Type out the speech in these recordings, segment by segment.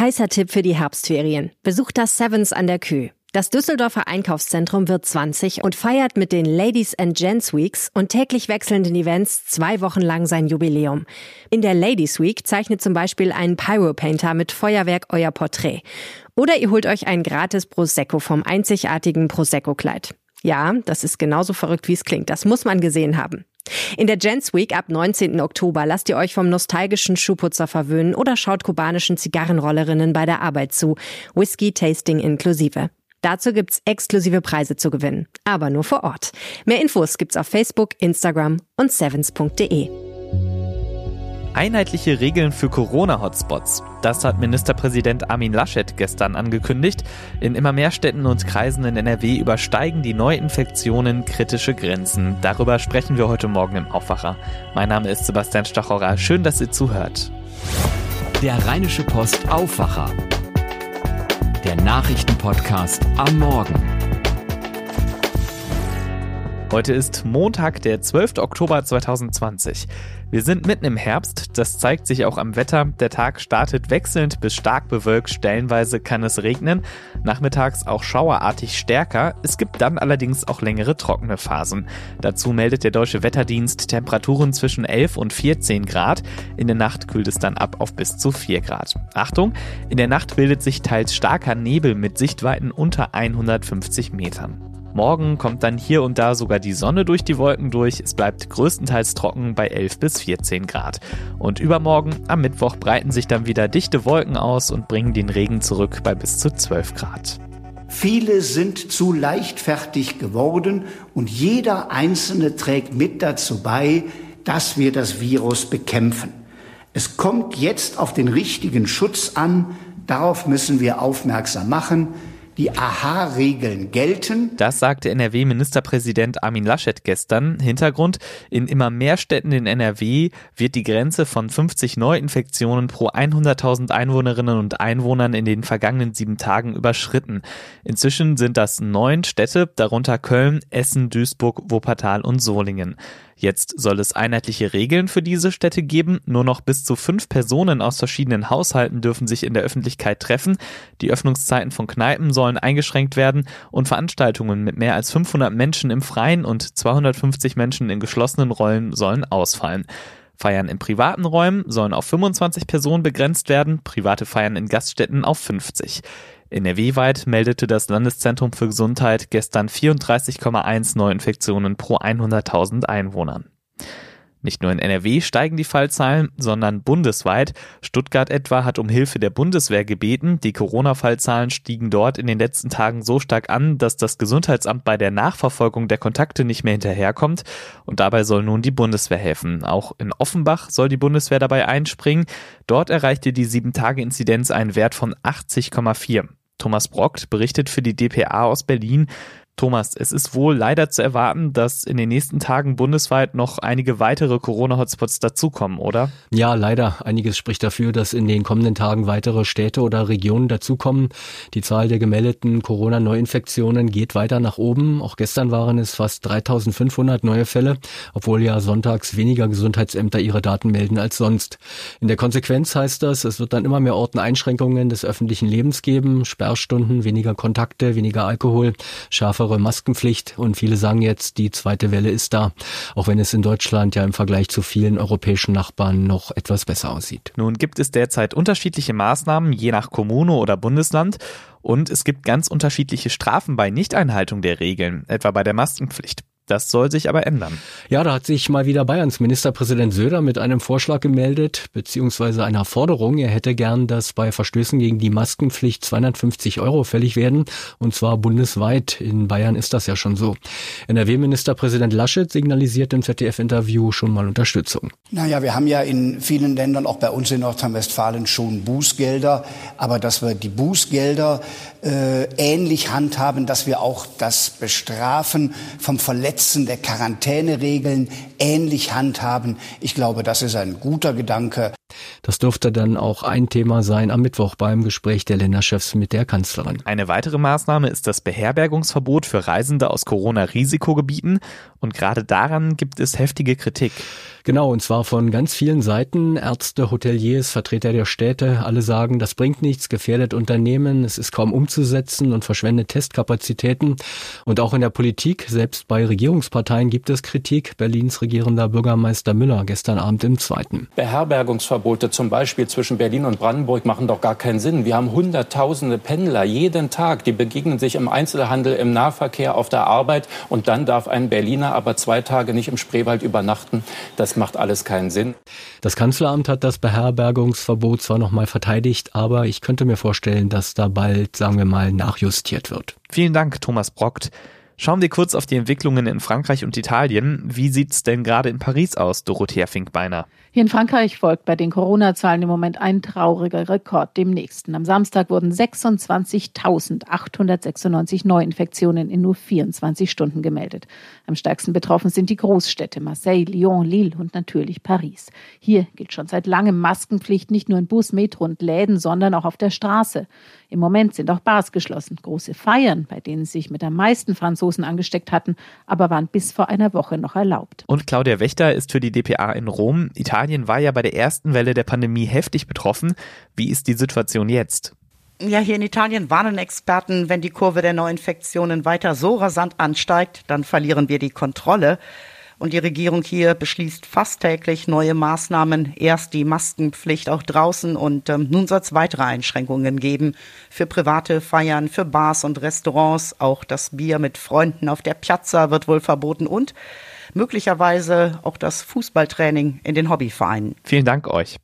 Heißer Tipp für die Herbstferien. Besucht das Sevens an der Kühe. Das Düsseldorfer Einkaufszentrum wird 20 und feiert mit den Ladies and Gents Weeks und täglich wechselnden Events zwei Wochen lang sein Jubiläum. In der Ladies Week zeichnet zum Beispiel ein Pyropainter mit Feuerwerk euer Porträt. Oder ihr holt euch ein gratis Prosecco vom einzigartigen Prosecco-Kleid. Ja, das ist genauso verrückt, wie es klingt. Das muss man gesehen haben. In der Gents Week ab 19. Oktober lasst ihr euch vom nostalgischen Schuhputzer verwöhnen oder schaut kubanischen Zigarrenrollerinnen bei der Arbeit zu. Whisky-Tasting inklusive. Dazu gibt's exklusive Preise zu gewinnen, aber nur vor Ort. Mehr Infos gibt's auf Facebook, Instagram und sevens.de. Einheitliche Regeln für Corona-Hotspots. Das hat Ministerpräsident Armin Laschet gestern angekündigt. In immer mehr Städten und Kreisen in NRW übersteigen die Neuinfektionen kritische Grenzen. Darüber sprechen wir heute Morgen im Aufwacher. Mein Name ist Sebastian Stachorer. Schön, dass ihr zuhört. Der Rheinische Post Aufwacher. Der Nachrichtenpodcast am Morgen. Heute ist Montag, der 12. Oktober 2020. Wir sind mitten im Herbst, das zeigt sich auch am Wetter. Der Tag startet wechselnd bis stark bewölkt, stellenweise kann es regnen, nachmittags auch schauerartig stärker. Es gibt dann allerdings auch längere trockene Phasen. Dazu meldet der Deutsche Wetterdienst Temperaturen zwischen 11 und 14 Grad. In der Nacht kühlt es dann ab auf bis zu 4 Grad. Achtung, in der Nacht bildet sich teils starker Nebel mit Sichtweiten unter 150 Metern. Morgen kommt dann hier und da sogar die Sonne durch die Wolken durch. Es bleibt größtenteils trocken bei 11 bis 14 Grad. Und übermorgen, am Mittwoch, breiten sich dann wieder dichte Wolken aus und bringen den Regen zurück bei bis zu 12 Grad. Viele sind zu leichtfertig geworden und jeder Einzelne trägt mit dazu bei, dass wir das Virus bekämpfen. Es kommt jetzt auf den richtigen Schutz an. Darauf müssen wir aufmerksam machen die Aha-Regeln gelten. Das sagte NRW-Ministerpräsident Armin Laschet gestern. Hintergrund, in immer mehr Städten in NRW wird die Grenze von 50 Neuinfektionen pro 100.000 Einwohnerinnen und Einwohnern in den vergangenen sieben Tagen überschritten. Inzwischen sind das neun Städte, darunter Köln, Essen, Duisburg, Wuppertal und Solingen. Jetzt soll es einheitliche Regeln für diese Städte geben. Nur noch bis zu fünf Personen aus verschiedenen Haushalten dürfen sich in der Öffentlichkeit treffen. Die Öffnungszeiten von Kneipen sollen eingeschränkt werden und Veranstaltungen mit mehr als 500 Menschen im Freien und 250 Menschen in geschlossenen Räumen sollen ausfallen. Feiern in privaten Räumen sollen auf 25 Personen begrenzt werden, private Feiern in Gaststätten auf 50. NRW-weit meldete das Landeszentrum für Gesundheit gestern 34,1 Neuinfektionen pro 100.000 Einwohnern. Nicht nur in NRW steigen die Fallzahlen, sondern bundesweit. Stuttgart etwa hat um Hilfe der Bundeswehr gebeten. Die Corona-Fallzahlen stiegen dort in den letzten Tagen so stark an, dass das Gesundheitsamt bei der Nachverfolgung der Kontakte nicht mehr hinterherkommt. Und dabei soll nun die Bundeswehr helfen. Auch in Offenbach soll die Bundeswehr dabei einspringen. Dort erreichte die 7-Tage-Inzidenz einen Wert von 80,4. Thomas Brockt berichtet für die DPA aus Berlin. Thomas, es ist wohl leider zu erwarten, dass in den nächsten Tagen bundesweit noch einige weitere Corona-Hotspots dazukommen, oder? Ja, leider. Einiges spricht dafür, dass in den kommenden Tagen weitere Städte oder Regionen dazukommen. Die Zahl der gemeldeten Corona-Neuinfektionen geht weiter nach oben. Auch gestern waren es fast 3500 neue Fälle, obwohl ja sonntags weniger Gesundheitsämter ihre Daten melden als sonst. In der Konsequenz heißt das, es wird dann immer mehr Orten Einschränkungen des öffentlichen Lebens geben, Sperrstunden, weniger Kontakte, weniger Alkohol, schärfere strengere Maskenpflicht und viele sagen jetzt, die zweite Welle ist da, auch wenn es in Deutschland ja im Vergleich zu vielen europäischen Nachbarn noch etwas besser aussieht. Nun gibt es derzeit unterschiedliche Maßnahmen, je nach Kommune oder Bundesland. Und es gibt ganz unterschiedliche Strafen bei Nichteinhaltung der Regeln, etwa bei der Maskenpflicht. Das soll sich aber ändern. Ja, da hat sich mal wieder Bayerns Ministerpräsident Söder mit einem Vorschlag gemeldet, beziehungsweise einer Forderung. Er hätte gern, dass bei Verstößen gegen die Maskenpflicht 250 Euro fällig werden, und zwar bundesweit. In Bayern ist das ja schon so. NRW-Ministerpräsident Laschet signalisiert im ZDF-Interview schon mal Unterstützung. Naja, wir haben ja in vielen Ländern, auch bei uns in Nordrhein-Westfalen, schon Bußgelder. Aber dass wir die Bußgelder äh, ähnlich handhaben, dass wir auch das Bestrafen vom Verletzten der Quarantäneregeln ähnlich handhaben. Ich glaube, das ist ein guter Gedanke. Das dürfte dann auch ein Thema sein am Mittwoch beim Gespräch der Länderchefs mit der Kanzlerin. Eine weitere Maßnahme ist das Beherbergungsverbot für Reisende aus Corona-Risikogebieten und gerade daran gibt es heftige Kritik. Genau, und zwar von ganz vielen Seiten. Ärzte, Hoteliers, Vertreter der Städte, alle sagen, das bringt nichts, gefährdet Unternehmen, es ist kaum umzusetzen und verschwendet Testkapazitäten. Und auch in der Politik, selbst bei Regierungsparteien gibt es Kritik. Berlins regierender Bürgermeister Müller gestern Abend im Zweiten. Beherbergungsverbote zum Beispiel zwischen Berlin und Brandenburg machen doch gar keinen Sinn. Wir haben hunderttausende Pendler jeden Tag, die begegnen sich im Einzelhandel, im Nahverkehr, auf der Arbeit und dann darf ein Berliner aber zwei Tage nicht im Spreewald übernachten. Das macht alles keinen Sinn. Das Kanzleramt hat das Beherbergungsverbot zwar nochmal verteidigt, aber ich könnte mir vorstellen, dass da bald, sagen wir mal, nachjustiert wird. Vielen Dank, Thomas Brockt. Schauen wir kurz auf die Entwicklungen in Frankreich und Italien. Wie sieht's denn gerade in Paris aus, Dorothea Finkbeiner? Hier in Frankreich folgt bei den Corona-Zahlen im Moment ein trauriger Rekord dem nächsten. Am Samstag wurden 26.896 Neuinfektionen in nur 24 Stunden gemeldet. Am stärksten betroffen sind die Großstädte Marseille, Lyon, Lille und natürlich Paris. Hier gilt schon seit langem Maskenpflicht nicht nur in Bus, Metro und Läden, sondern auch auf der Straße. Im Moment sind auch Bars geschlossen. Große Feiern, bei denen sich mit am meisten Franzosen angesteckt hatten, aber waren bis vor einer Woche noch erlaubt. Und Claudia Wächter ist für die DPA in Rom. Italien Italien war ja bei der ersten Welle der Pandemie heftig betroffen. Wie ist die Situation jetzt? Ja, hier in Italien warnen Experten, wenn die Kurve der Neuinfektionen weiter so rasant ansteigt, dann verlieren wir die Kontrolle. Und die Regierung hier beschließt fast täglich neue Maßnahmen. Erst die Maskenpflicht auch draußen und ähm, nun soll es weitere Einschränkungen geben für private Feiern, für Bars und Restaurants. Auch das Bier mit Freunden auf der Piazza wird wohl verboten und möglicherweise auch das Fußballtraining in den Hobbyvereinen. Vielen Dank euch.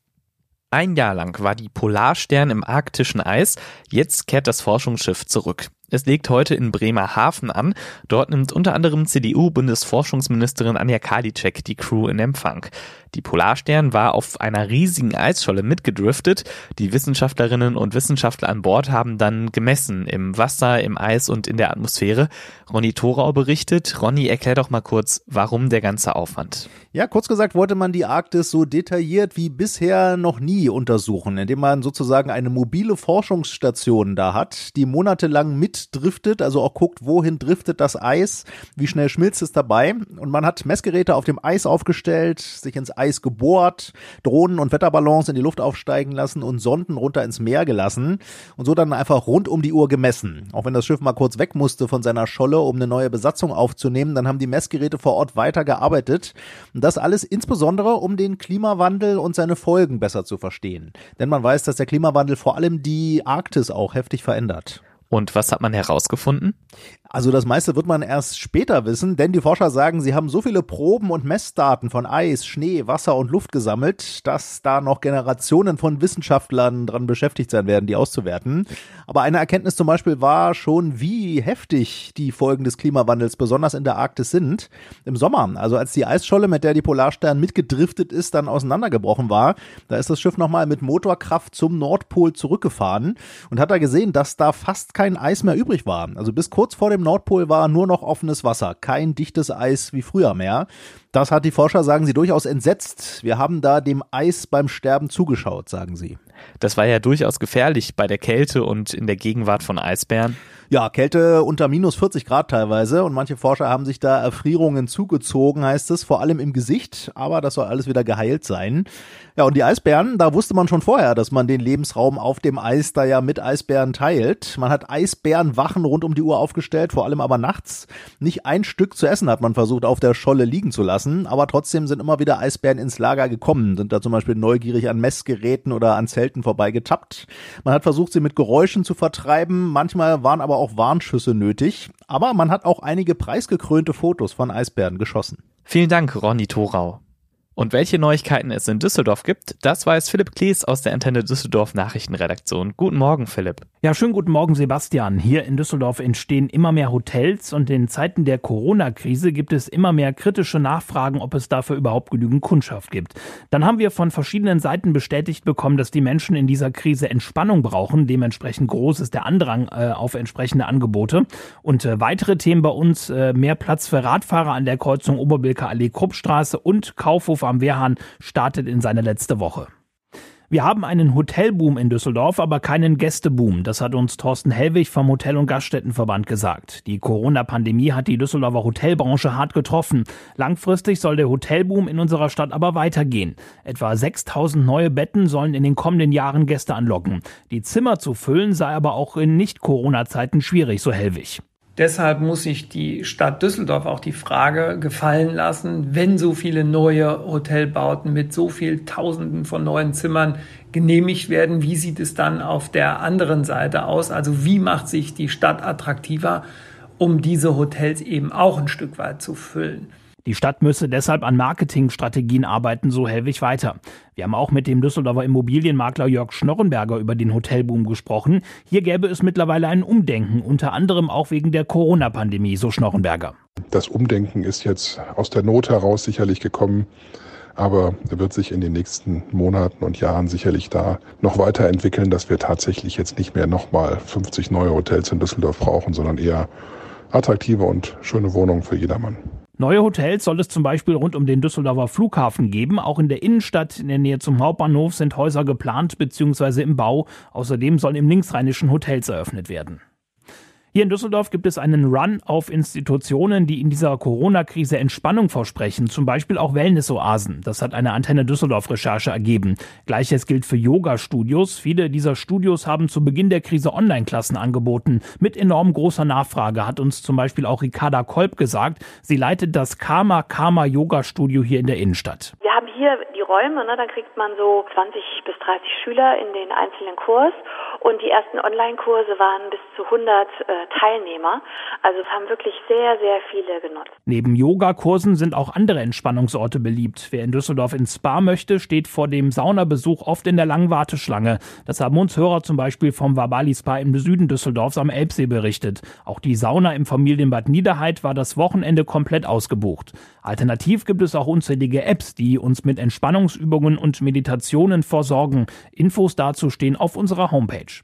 Ein Jahr lang war die Polarstern im arktischen Eis, jetzt kehrt das Forschungsschiff zurück. Es legt heute in Bremerhaven an. Dort nimmt unter anderem CDU-Bundesforschungsministerin Anja Karliczek die Crew in Empfang. Die Polarstern war auf einer riesigen Eisscholle mitgedriftet. Die Wissenschaftlerinnen und Wissenschaftler an Bord haben dann gemessen im Wasser, im Eis und in der Atmosphäre. Ronny Thorau berichtet. Ronny, erklär doch mal kurz, warum der ganze Aufwand. Ja, kurz gesagt wollte man die Arktis so detailliert wie bisher noch nie untersuchen, indem man sozusagen eine mobile Forschungsstation da hat, die monatelang mitdriftet, also auch guckt, wohin driftet das Eis, wie schnell schmilzt es dabei. Und man hat Messgeräte auf dem Eis aufgestellt, sich ins Eis gebohrt, Drohnen und Wetterballons in die Luft aufsteigen lassen und Sonden runter ins Meer gelassen und so dann einfach rund um die Uhr gemessen. Auch wenn das Schiff mal kurz weg musste von seiner Scholle, um eine neue Besatzung aufzunehmen, dann haben die Messgeräte vor Ort weiter gearbeitet. Und das alles insbesondere, um den Klimawandel und seine Folgen besser zu verstehen. Denn man weiß, dass der Klimawandel vor allem die Arktis auch heftig verändert. Und was hat man herausgefunden? Also das meiste wird man erst später wissen, denn die Forscher sagen, sie haben so viele Proben und Messdaten von Eis, Schnee, Wasser und Luft gesammelt, dass da noch Generationen von Wissenschaftlern dran beschäftigt sein werden, die auszuwerten. Aber eine Erkenntnis zum Beispiel war schon, wie heftig die Folgen des Klimawandels besonders in der Arktis sind. Im Sommer, also als die Eisscholle, mit der die Polarstern mitgedriftet ist, dann auseinandergebrochen war, da ist das Schiff nochmal mit Motorkraft zum Nordpol zurückgefahren und hat da gesehen, dass da fast kein Eis mehr übrig war. Also bis kurz vor dem Nordpol war nur noch offenes Wasser, kein dichtes Eis wie früher mehr. Das hat die Forscher, sagen sie, durchaus entsetzt. Wir haben da dem Eis beim Sterben zugeschaut, sagen sie. Das war ja durchaus gefährlich bei der Kälte und in der Gegenwart von Eisbären. Ja, Kälte unter minus 40 Grad teilweise und manche Forscher haben sich da Erfrierungen zugezogen, heißt es, vor allem im Gesicht, aber das soll alles wieder geheilt sein. Ja, und die Eisbären, da wusste man schon vorher, dass man den Lebensraum auf dem Eis da ja mit Eisbären teilt. Man hat Eisbärenwachen rund um die Uhr aufgestellt, vor allem aber nachts. Nicht ein Stück zu essen hat man versucht auf der Scholle liegen zu lassen, aber trotzdem sind immer wieder Eisbären ins Lager gekommen, sind da zum Beispiel neugierig an Messgeräten oder an Zelten vorbeigetappt. Man hat versucht, sie mit Geräuschen zu vertreiben, manchmal waren aber aber auch Warnschüsse nötig. Aber man hat auch einige preisgekrönte Fotos von Eisbären geschossen. Vielen Dank, Ronny Thorau. Und welche Neuigkeiten es in Düsseldorf gibt, das weiß Philipp Klees aus der Antenne Düsseldorf Nachrichtenredaktion. Guten Morgen, Philipp. Ja, schönen guten Morgen, Sebastian. Hier in Düsseldorf entstehen immer mehr Hotels und in Zeiten der Corona-Krise gibt es immer mehr kritische Nachfragen, ob es dafür überhaupt genügend Kundschaft gibt. Dann haben wir von verschiedenen Seiten bestätigt bekommen, dass die Menschen in dieser Krise Entspannung brauchen. Dementsprechend groß ist der Andrang äh, auf entsprechende Angebote. Und äh, weitere Themen bei uns, äh, mehr Platz für Radfahrer an der Kreuzung Oberbilker Allee Kruppstraße und Kaufhof am Wehrhahn startet in seine letzte Woche. Wir haben einen Hotelboom in Düsseldorf, aber keinen Gästeboom. Das hat uns Thorsten Hellwig vom Hotel- und Gaststättenverband gesagt. Die Corona-Pandemie hat die Düsseldorfer Hotelbranche hart getroffen. Langfristig soll der Hotelboom in unserer Stadt aber weitergehen. Etwa 6000 neue Betten sollen in den kommenden Jahren Gäste anlocken. Die Zimmer zu füllen sei aber auch in Nicht-Corona-Zeiten schwierig, so Hellwig. Deshalb muss sich die Stadt Düsseldorf auch die Frage gefallen lassen, wenn so viele neue Hotelbauten mit so viel Tausenden von neuen Zimmern genehmigt werden, wie sieht es dann auf der anderen Seite aus? Also wie macht sich die Stadt attraktiver, um diese Hotels eben auch ein Stück weit zu füllen? Die Stadt müsse deshalb an Marketingstrategien arbeiten, so Hellwig weiter. Wir haben auch mit dem Düsseldorfer Immobilienmakler Jörg Schnorrenberger über den Hotelboom gesprochen. Hier gäbe es mittlerweile ein Umdenken, unter anderem auch wegen der Corona-Pandemie, so Schnorrenberger. Das Umdenken ist jetzt aus der Not heraus sicherlich gekommen aber er wird sich in den nächsten Monaten und Jahren sicherlich da noch weiterentwickeln, dass wir tatsächlich jetzt nicht mehr nochmal 50 neue Hotels in Düsseldorf brauchen, sondern eher attraktive und schöne Wohnungen für jedermann. Neue Hotels soll es zum Beispiel rund um den Düsseldorfer Flughafen geben. Auch in der Innenstadt in der Nähe zum Hauptbahnhof sind Häuser geplant bzw. im Bau. Außerdem sollen im linksrheinischen Hotels eröffnet werden. Hier in Düsseldorf gibt es einen Run auf Institutionen, die in dieser Corona-Krise Entspannung versprechen, zum Beispiel auch Wellness-Oasen. Das hat eine Antenne Düsseldorf-Recherche ergeben. Gleiches gilt für Yoga-Studios. Viele dieser Studios haben zu Beginn der Krise Online-Klassen angeboten. Mit enorm großer Nachfrage hat uns zum Beispiel auch Ricarda Kolb gesagt. Sie leitet das Karma Karma Yoga Studio hier in der Innenstadt. Wir haben hier die Räume, ne, da kriegt man so 20 bis 30 Schüler in den einzelnen Kurs und die ersten Online-Kurse waren bis zu 100 äh, Teilnehmer. Also es haben wirklich sehr, sehr viele genutzt. Neben Yogakursen sind auch andere Entspannungsorte beliebt. Wer in Düsseldorf ins Spa möchte, steht vor dem Saunabesuch oft in der langen Warteschlange. Das haben uns Hörer zum Beispiel vom Wabali Spa im Süden Düsseldorfs am Elbsee berichtet. Auch die Sauna im Familienbad Niederheit war das Wochenende komplett ausgebucht. Alternativ gibt es auch unzählige Apps, die uns mit Entspannungsübungen und Meditationen versorgen. Infos dazu stehen auf unserer Homepage.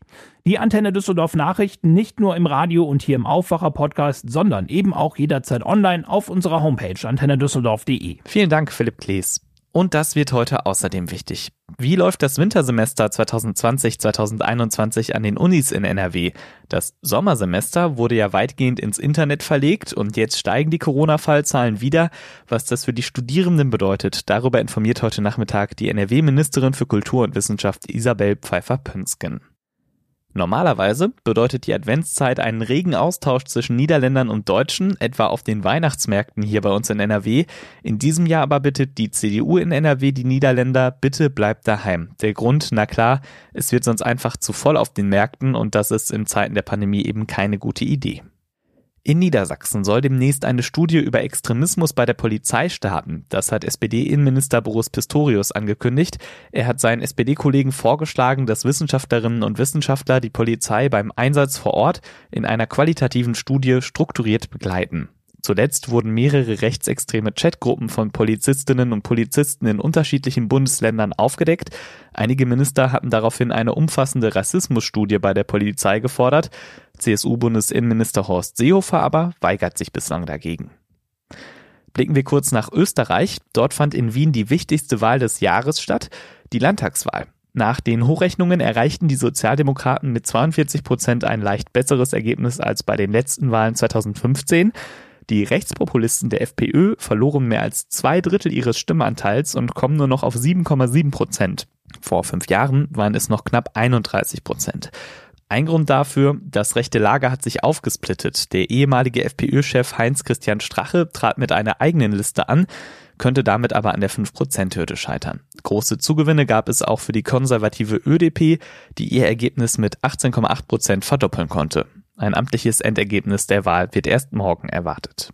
Die Antenne Düsseldorf Nachrichten nicht nur im Radio und hier im Aufwacher Podcast, sondern eben auch jederzeit online auf unserer Homepage antennedüsseldorf.de. Vielen Dank, Philipp Klees. Und das wird heute außerdem wichtig. Wie läuft das Wintersemester 2020-2021 an den Unis in NRW? Das Sommersemester wurde ja weitgehend ins Internet verlegt und jetzt steigen die Corona-Fallzahlen wieder. Was das für die Studierenden bedeutet, darüber informiert heute Nachmittag die NRW-Ministerin für Kultur und Wissenschaft Isabel Pfeiffer-Pünsken. Normalerweise bedeutet die Adventszeit einen regen Austausch zwischen Niederländern und Deutschen, etwa auf den Weihnachtsmärkten hier bei uns in NRW. In diesem Jahr aber bittet die CDU in NRW die Niederländer, bitte bleibt daheim. Der Grund, na klar, es wird sonst einfach zu voll auf den Märkten und das ist in Zeiten der Pandemie eben keine gute Idee. In Niedersachsen soll demnächst eine Studie über Extremismus bei der Polizei starten. Das hat SPD-Innenminister Boris Pistorius angekündigt. Er hat seinen SPD-Kollegen vorgeschlagen, dass Wissenschaftlerinnen und Wissenschaftler die Polizei beim Einsatz vor Ort in einer qualitativen Studie strukturiert begleiten. Zuletzt wurden mehrere rechtsextreme Chatgruppen von Polizistinnen und Polizisten in unterschiedlichen Bundesländern aufgedeckt. Einige Minister hatten daraufhin eine umfassende Rassismusstudie bei der Polizei gefordert. CSU-Bundesinnenminister Horst Seehofer aber weigert sich bislang dagegen. Blicken wir kurz nach Österreich. Dort fand in Wien die wichtigste Wahl des Jahres statt, die Landtagswahl. Nach den Hochrechnungen erreichten die Sozialdemokraten mit 42 Prozent ein leicht besseres Ergebnis als bei den letzten Wahlen 2015. Die Rechtspopulisten der FPÖ verloren mehr als zwei Drittel ihres Stimmanteils und kommen nur noch auf 7,7 Prozent. Vor fünf Jahren waren es noch knapp 31 Prozent. Ein Grund dafür, das rechte Lager hat sich aufgesplittet. Der ehemalige FPÖ-Chef Heinz-Christian Strache trat mit einer eigenen Liste an, könnte damit aber an der 5%-Hürde scheitern. Große Zugewinne gab es auch für die konservative ÖDP, die ihr Ergebnis mit 18,8% verdoppeln konnte. Ein amtliches Endergebnis der Wahl wird erst morgen erwartet.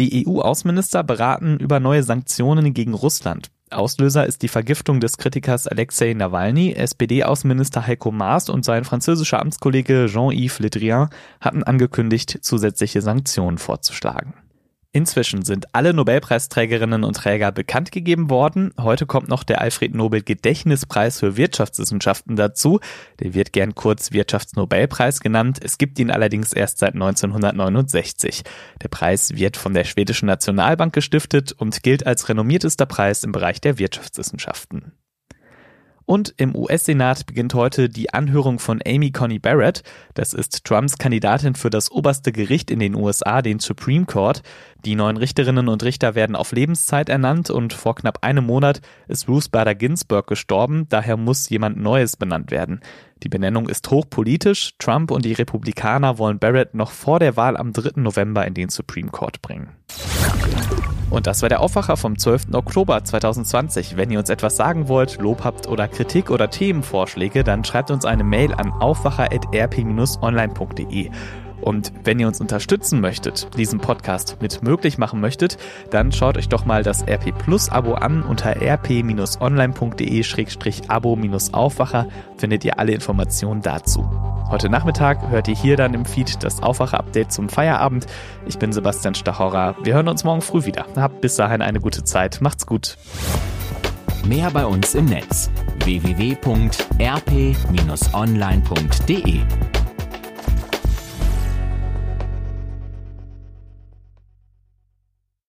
Die EU-Außenminister beraten über neue Sanktionen gegen Russland. Auslöser ist die Vergiftung des Kritikers Alexei Nawalny. SPD-Außenminister Heiko Maas und sein französischer Amtskollege Jean-Yves Le Drian hatten angekündigt, zusätzliche Sanktionen vorzuschlagen. Inzwischen sind alle Nobelpreisträgerinnen und Träger bekannt gegeben worden. Heute kommt noch der Alfred Nobel Gedächtnispreis für Wirtschaftswissenschaften dazu. Der wird gern kurz Wirtschaftsnobelpreis genannt. Es gibt ihn allerdings erst seit 1969. Der Preis wird von der schwedischen Nationalbank gestiftet und gilt als renommiertester Preis im Bereich der Wirtschaftswissenschaften. Und im US-Senat beginnt heute die Anhörung von Amy Coney Barrett. Das ist Trumps Kandidatin für das oberste Gericht in den USA, den Supreme Court. Die neuen Richterinnen und Richter werden auf Lebenszeit ernannt und vor knapp einem Monat ist Ruth Bader Ginsburg gestorben. Daher muss jemand Neues benannt werden. Die Benennung ist hochpolitisch. Trump und die Republikaner wollen Barrett noch vor der Wahl am 3. November in den Supreme Court bringen. Und das war der Aufwacher vom 12. Oktober 2020. Wenn ihr uns etwas sagen wollt, Lob habt oder Kritik oder Themenvorschläge, dann schreibt uns eine Mail an aufwacher.rp-online.de. Und wenn ihr uns unterstützen möchtet, diesen Podcast mit möglich machen möchtet, dann schaut euch doch mal das RP Plus Abo an unter rp-online.de-abo-aufwacher findet ihr alle Informationen dazu. Heute Nachmittag hört ihr hier dann im Feed das Aufwacher-Update zum Feierabend. Ich bin Sebastian Stachorra. Wir hören uns morgen früh wieder. Habt bis dahin eine gute Zeit. Macht's gut. Mehr bei uns im Netz www.rp-online.de